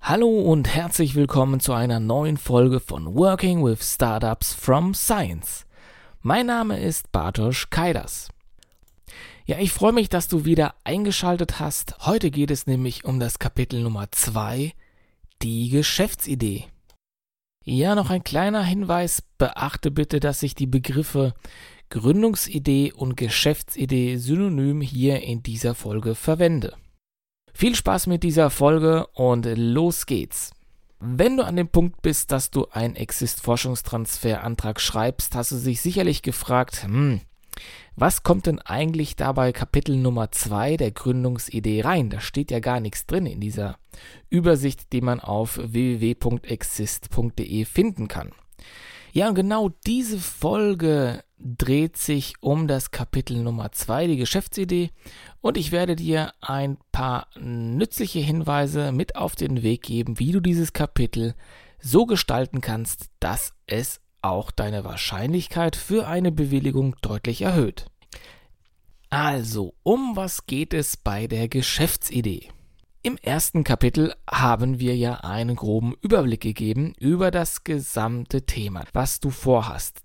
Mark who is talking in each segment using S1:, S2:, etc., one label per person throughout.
S1: Hallo und herzlich willkommen zu einer neuen Folge von Working with Startups from Science. Mein Name ist Bartosz Kaidas. Ja, ich freue mich, dass du wieder eingeschaltet hast. Heute geht es nämlich um das Kapitel Nummer 2, die Geschäftsidee. Ja, noch ein kleiner Hinweis. Beachte bitte, dass ich die Begriffe Gründungsidee und Geschäftsidee synonym hier in dieser Folge verwende. Viel Spaß mit dieser Folge und los geht's. Wenn du an dem Punkt bist, dass du einen Exist-Forschungstransferantrag schreibst, hast du dich sicherlich gefragt, hm, was kommt denn eigentlich dabei Kapitel Nummer 2 der Gründungsidee rein? Da steht ja gar nichts drin in dieser Übersicht, die man auf www.exist.de finden kann. Ja, und genau diese Folge dreht sich um das Kapitel Nummer 2, die Geschäftsidee, und ich werde dir ein paar nützliche Hinweise mit auf den Weg geben, wie du dieses Kapitel so gestalten kannst, dass es auch deine Wahrscheinlichkeit für eine Bewilligung deutlich erhöht. Also, um was geht es bei der Geschäftsidee? Im ersten Kapitel haben wir ja einen groben Überblick gegeben über das gesamte Thema, was du vorhast.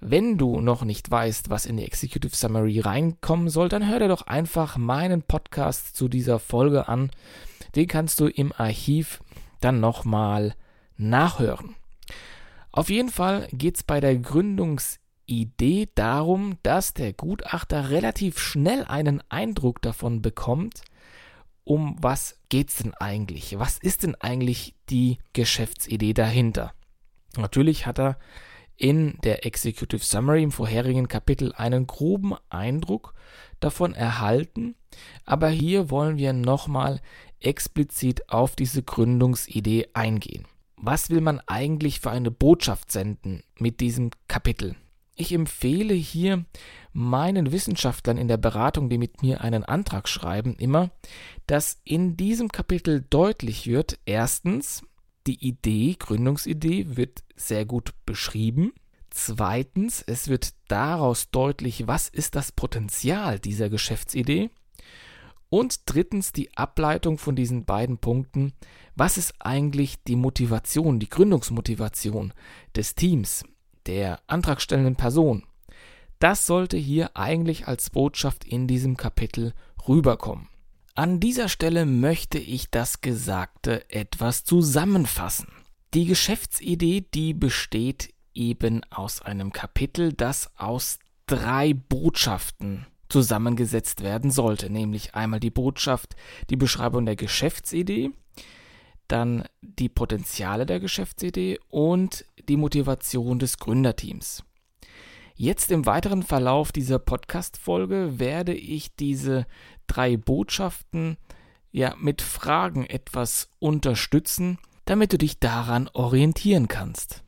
S1: Wenn du noch nicht weißt, was in die Executive Summary reinkommen soll, dann hör dir doch einfach meinen Podcast zu dieser Folge an. Den kannst du im Archiv dann nochmal nachhören. Auf jeden Fall geht es bei der Gründungsidee darum, dass der Gutachter relativ schnell einen Eindruck davon bekommt, um was geht's denn eigentlich? Was ist denn eigentlich die Geschäftsidee dahinter? Natürlich hat er in der Executive Summary im vorherigen Kapitel einen groben Eindruck davon erhalten, aber hier wollen wir nochmal explizit auf diese Gründungsidee eingehen. Was will man eigentlich für eine Botschaft senden mit diesem Kapitel? Ich empfehle hier meinen Wissenschaftlern in der Beratung, die mit mir einen Antrag schreiben, immer, dass in diesem Kapitel deutlich wird, erstens, die Idee, Gründungsidee wird sehr gut beschrieben. Zweitens, es wird daraus deutlich, was ist das Potenzial dieser Geschäftsidee. Und drittens die Ableitung von diesen beiden Punkten, was ist eigentlich die Motivation, die Gründungsmotivation des Teams, der antragstellenden Person. Das sollte hier eigentlich als Botschaft in diesem Kapitel rüberkommen. An dieser Stelle möchte ich das Gesagte etwas zusammenfassen. Die Geschäftsidee, die besteht eben aus einem Kapitel, das aus drei Botschaften zusammengesetzt werden sollte, nämlich einmal die Botschaft, die Beschreibung der Geschäftsidee, dann die Potenziale der Geschäftsidee und die Motivation des Gründerteams. Jetzt im weiteren Verlauf dieser Podcast-Folge werde ich diese drei Botschaften ja mit Fragen etwas unterstützen, damit du dich daran orientieren kannst.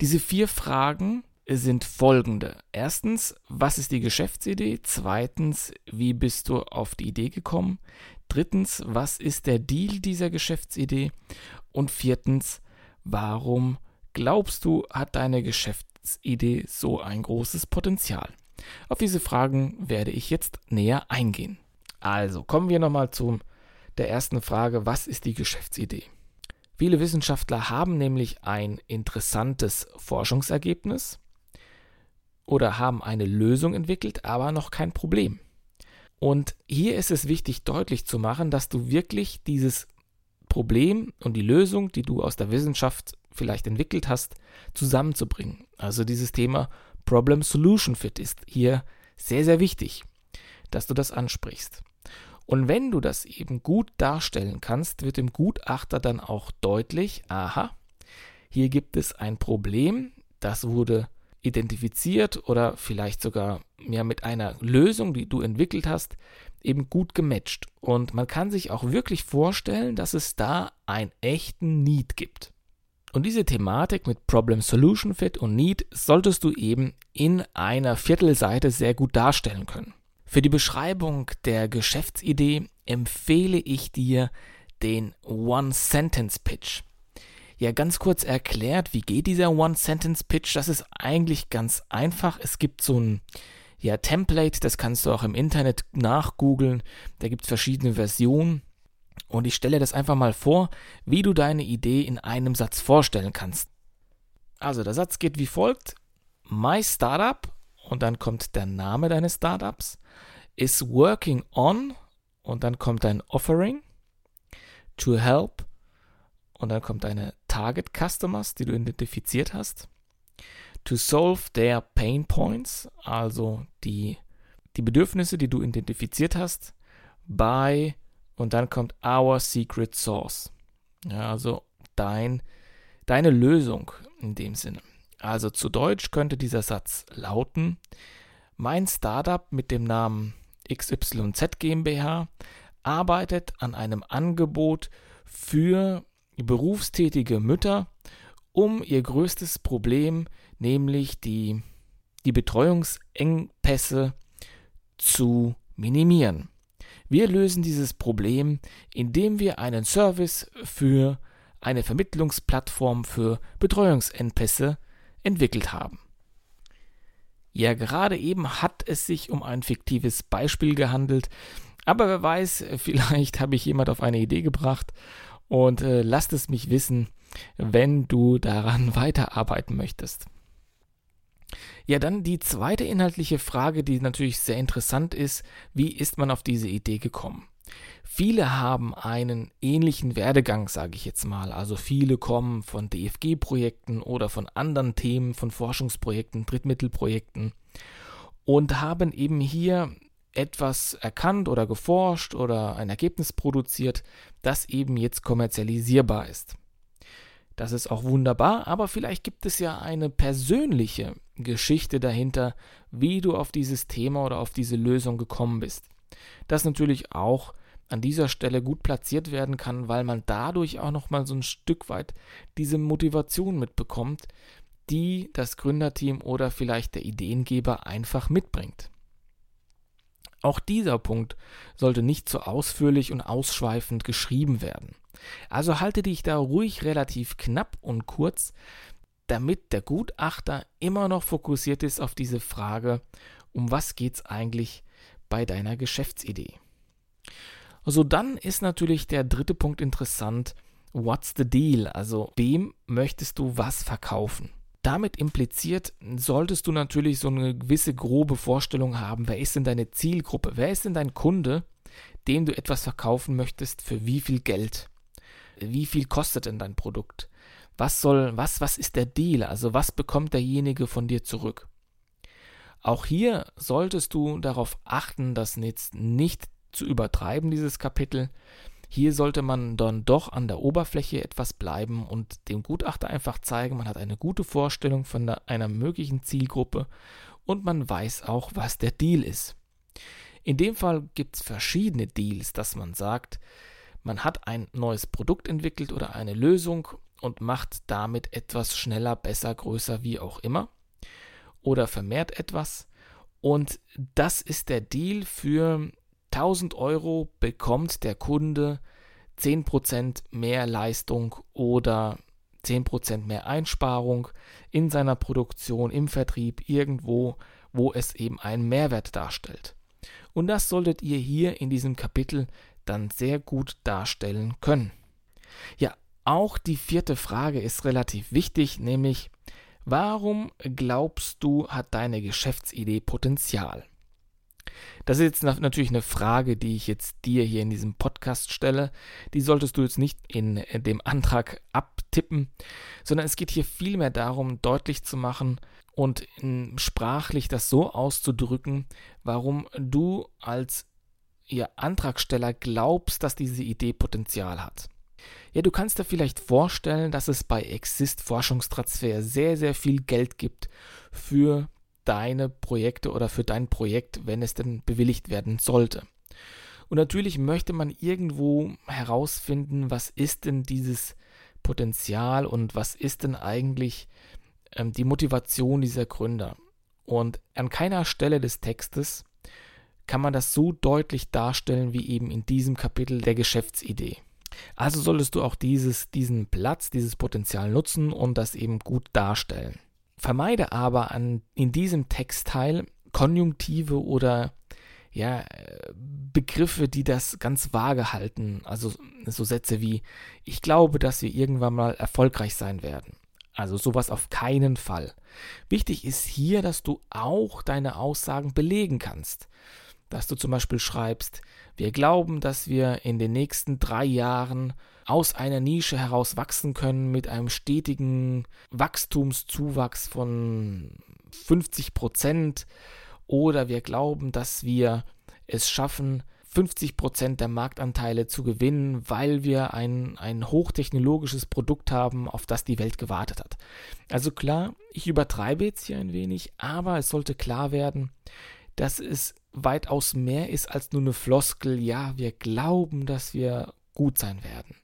S1: Diese vier Fragen sind folgende. Erstens, was ist die Geschäftsidee? Zweitens, wie bist du auf die Idee gekommen? Drittens, was ist der Deal dieser Geschäftsidee? Und viertens, warum glaubst du, hat deine Geschäftsidee so ein großes Potenzial? Auf diese Fragen werde ich jetzt näher eingehen. Also kommen wir nochmal zu der ersten Frage, was ist die Geschäftsidee? Viele Wissenschaftler haben nämlich ein interessantes Forschungsergebnis oder haben eine Lösung entwickelt, aber noch kein Problem. Und hier ist es wichtig deutlich zu machen, dass du wirklich dieses Problem und die Lösung, die du aus der Wissenschaft vielleicht entwickelt hast, zusammenzubringen. Also dieses Thema Problem-Solution Fit ist hier sehr, sehr wichtig, dass du das ansprichst. Und wenn du das eben gut darstellen kannst, wird dem Gutachter dann auch deutlich, aha, hier gibt es ein Problem, das wurde identifiziert oder vielleicht sogar ja, mit einer Lösung, die du entwickelt hast, eben gut gematcht. Und man kann sich auch wirklich vorstellen, dass es da einen echten Need gibt. Und diese Thematik mit Problem Solution Fit und Need solltest du eben in einer Viertelseite sehr gut darstellen können. Für die Beschreibung der Geschäftsidee empfehle ich dir den One-Sentence-Pitch. Ja, ganz kurz erklärt, wie geht dieser One-Sentence-Pitch? Das ist eigentlich ganz einfach. Es gibt so ein ja, Template, das kannst du auch im Internet nachgoogeln. Da gibt es verschiedene Versionen. Und ich stelle das einfach mal vor, wie du deine Idee in einem Satz vorstellen kannst. Also der Satz geht wie folgt. My Startup, und dann kommt der Name deines Startups, is working on, und dann kommt dein Offering, to help, und dann kommt deine Target Customers, die du identifiziert hast, to solve their pain points, also die, die Bedürfnisse, die du identifiziert hast, by, und dann kommt our secret source. Ja, also dein, deine Lösung in dem Sinne. Also zu Deutsch könnte dieser Satz lauten, mein Startup mit dem Namen XYZ GmbH arbeitet an einem Angebot für berufstätige Mütter, um ihr größtes Problem, nämlich die, die Betreuungsengpässe, zu minimieren. Wir lösen dieses Problem, indem wir einen Service für eine Vermittlungsplattform für Betreuungsengpässe entwickelt haben. Ja, gerade eben hat es sich um ein fiktives Beispiel gehandelt, aber wer weiß, vielleicht habe ich jemand auf eine Idee gebracht und äh, lasst es mich wissen, wenn du daran weiterarbeiten möchtest. Ja, dann die zweite inhaltliche Frage, die natürlich sehr interessant ist, wie ist man auf diese Idee gekommen? Viele haben einen ähnlichen Werdegang, sage ich jetzt mal. Also viele kommen von DFG-Projekten oder von anderen Themen, von Forschungsprojekten, Drittmittelprojekten und haben eben hier etwas erkannt oder geforscht oder ein Ergebnis produziert, das eben jetzt kommerzialisierbar ist. Das ist auch wunderbar, aber vielleicht gibt es ja eine persönliche Geschichte dahinter, wie du auf dieses Thema oder auf diese Lösung gekommen bist. Das natürlich auch an dieser Stelle gut platziert werden kann, weil man dadurch auch noch mal so ein Stück weit diese Motivation mitbekommt, die das Gründerteam oder vielleicht der Ideengeber einfach mitbringt. Auch dieser Punkt sollte nicht zu ausführlich und ausschweifend geschrieben werden. Also halte dich da ruhig relativ knapp und kurz, damit der Gutachter immer noch fokussiert ist auf diese Frage, um was geht es eigentlich bei deiner Geschäftsidee. So, dann ist natürlich der dritte Punkt interessant. What's the deal? Also, wem möchtest du was verkaufen? Damit impliziert, solltest du natürlich so eine gewisse grobe Vorstellung haben, wer ist denn deine Zielgruppe? Wer ist denn dein Kunde, dem du etwas verkaufen möchtest, für wie viel Geld? Wie viel kostet denn dein Produkt? Was soll, was, was ist der Deal? Also was bekommt derjenige von dir zurück? Auch hier solltest du darauf achten, das jetzt nicht zu übertreiben, dieses Kapitel. Hier sollte man dann doch an der Oberfläche etwas bleiben und dem Gutachter einfach zeigen, man hat eine gute Vorstellung von einer möglichen Zielgruppe und man weiß auch, was der Deal ist. In dem Fall gibt es verschiedene Deals, dass man sagt, man hat ein neues Produkt entwickelt oder eine Lösung und macht damit etwas schneller, besser, größer, wie auch immer. Oder vermehrt etwas. Und das ist der Deal für 1000 Euro bekommt der Kunde 10% mehr Leistung oder 10% mehr Einsparung in seiner Produktion, im Vertrieb, irgendwo, wo es eben einen Mehrwert darstellt. Und das solltet ihr hier in diesem Kapitel dann sehr gut darstellen können. Ja, auch die vierte Frage ist relativ wichtig, nämlich warum glaubst du, hat deine Geschäftsidee Potenzial? Das ist jetzt natürlich eine Frage, die ich jetzt dir hier in diesem Podcast stelle. Die solltest du jetzt nicht in äh, dem Antrag abtippen, sondern es geht hier vielmehr darum, deutlich zu machen und sprachlich das so auszudrücken, warum du als ihr Antragsteller glaubst, dass diese Idee Potenzial hat. Ja, du kannst dir vielleicht vorstellen, dass es bei Exist Forschungstransfer sehr, sehr viel Geld gibt für deine Projekte oder für dein Projekt, wenn es denn bewilligt werden sollte. Und natürlich möchte man irgendwo herausfinden, was ist denn dieses Potenzial und was ist denn eigentlich ähm, die Motivation dieser Gründer. Und an keiner Stelle des Textes kann man das so deutlich darstellen wie eben in diesem Kapitel der Geschäftsidee. Also solltest du auch dieses, diesen Platz, dieses Potenzial nutzen und das eben gut darstellen. Vermeide aber an, in diesem Textteil Konjunktive oder ja, Begriffe, die das ganz vage halten. Also so Sätze wie, ich glaube, dass wir irgendwann mal erfolgreich sein werden. Also sowas auf keinen Fall. Wichtig ist hier, dass du auch deine Aussagen belegen kannst. Dass du zum Beispiel schreibst, wir glauben, dass wir in den nächsten drei Jahren aus einer Nische heraus wachsen können mit einem stetigen Wachstumszuwachs von 50 Prozent. Oder wir glauben, dass wir es schaffen, 50 Prozent der Marktanteile zu gewinnen, weil wir ein, ein hochtechnologisches Produkt haben, auf das die Welt gewartet hat. Also klar, ich übertreibe jetzt hier ein wenig, aber es sollte klar werden, dass es weitaus mehr ist als nur eine Floskel. Ja, wir glauben, dass wir gut sein werden.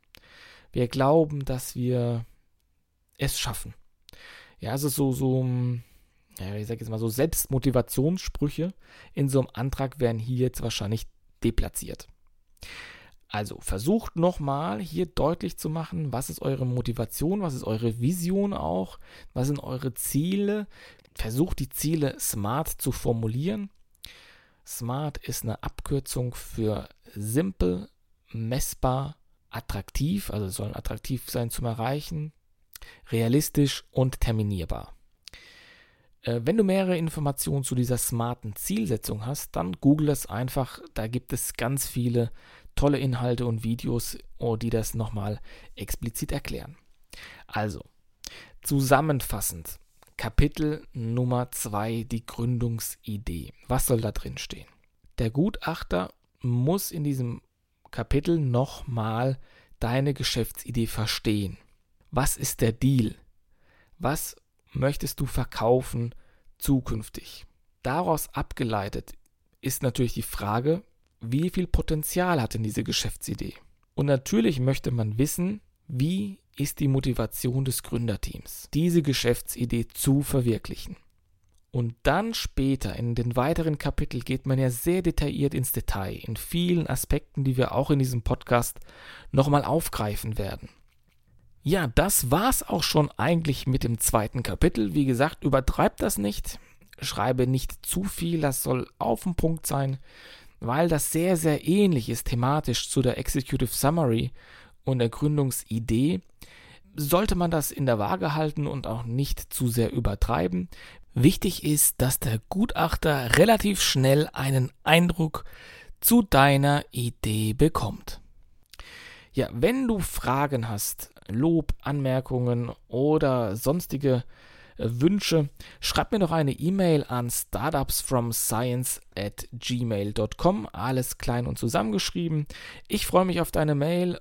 S1: Wir glauben, dass wir es schaffen. Ja, also so, so, ja, ich sage jetzt mal so Selbstmotivationssprüche in so einem Antrag werden hier jetzt wahrscheinlich deplatziert. Also versucht nochmal hier deutlich zu machen, was ist eure Motivation, was ist eure Vision auch, was sind eure Ziele. Versucht die Ziele smart zu formulieren. Smart ist eine Abkürzung für simpel, messbar, attraktiv, also sollen attraktiv sein zum Erreichen, realistisch und terminierbar. Äh, wenn du mehrere Informationen zu dieser smarten Zielsetzung hast, dann google es einfach. Da gibt es ganz viele tolle Inhalte und Videos, oh, die das nochmal explizit erklären. Also, zusammenfassend, Kapitel Nummer 2, die Gründungsidee. Was soll da drin stehen? Der Gutachter muss in diesem Kapitel nochmal deine Geschäftsidee verstehen. Was ist der Deal? Was möchtest du verkaufen zukünftig? Daraus abgeleitet ist natürlich die Frage, wie viel Potenzial hat denn diese Geschäftsidee? Und natürlich möchte man wissen, wie ist die Motivation des Gründerteams, diese Geschäftsidee zu verwirklichen. Und dann später in den weiteren Kapiteln geht man ja sehr detailliert ins Detail, in vielen Aspekten, die wir auch in diesem Podcast nochmal aufgreifen werden. Ja, das war's auch schon eigentlich mit dem zweiten Kapitel. Wie gesagt, übertreibt das nicht. Schreibe nicht zu viel, das soll auf den Punkt sein, weil das sehr, sehr ähnlich ist thematisch zu der Executive Summary und der Gründungsidee. Sollte man das in der Waage halten und auch nicht zu sehr übertreiben. Wichtig ist, dass der Gutachter relativ schnell einen Eindruck zu deiner Idee bekommt. Ja, wenn du Fragen hast, Lob, Anmerkungen oder sonstige äh, Wünsche, schreib mir doch eine E-Mail an startupsfromscience at gmail.com. Alles klein und zusammengeschrieben. Ich freue mich auf deine Mail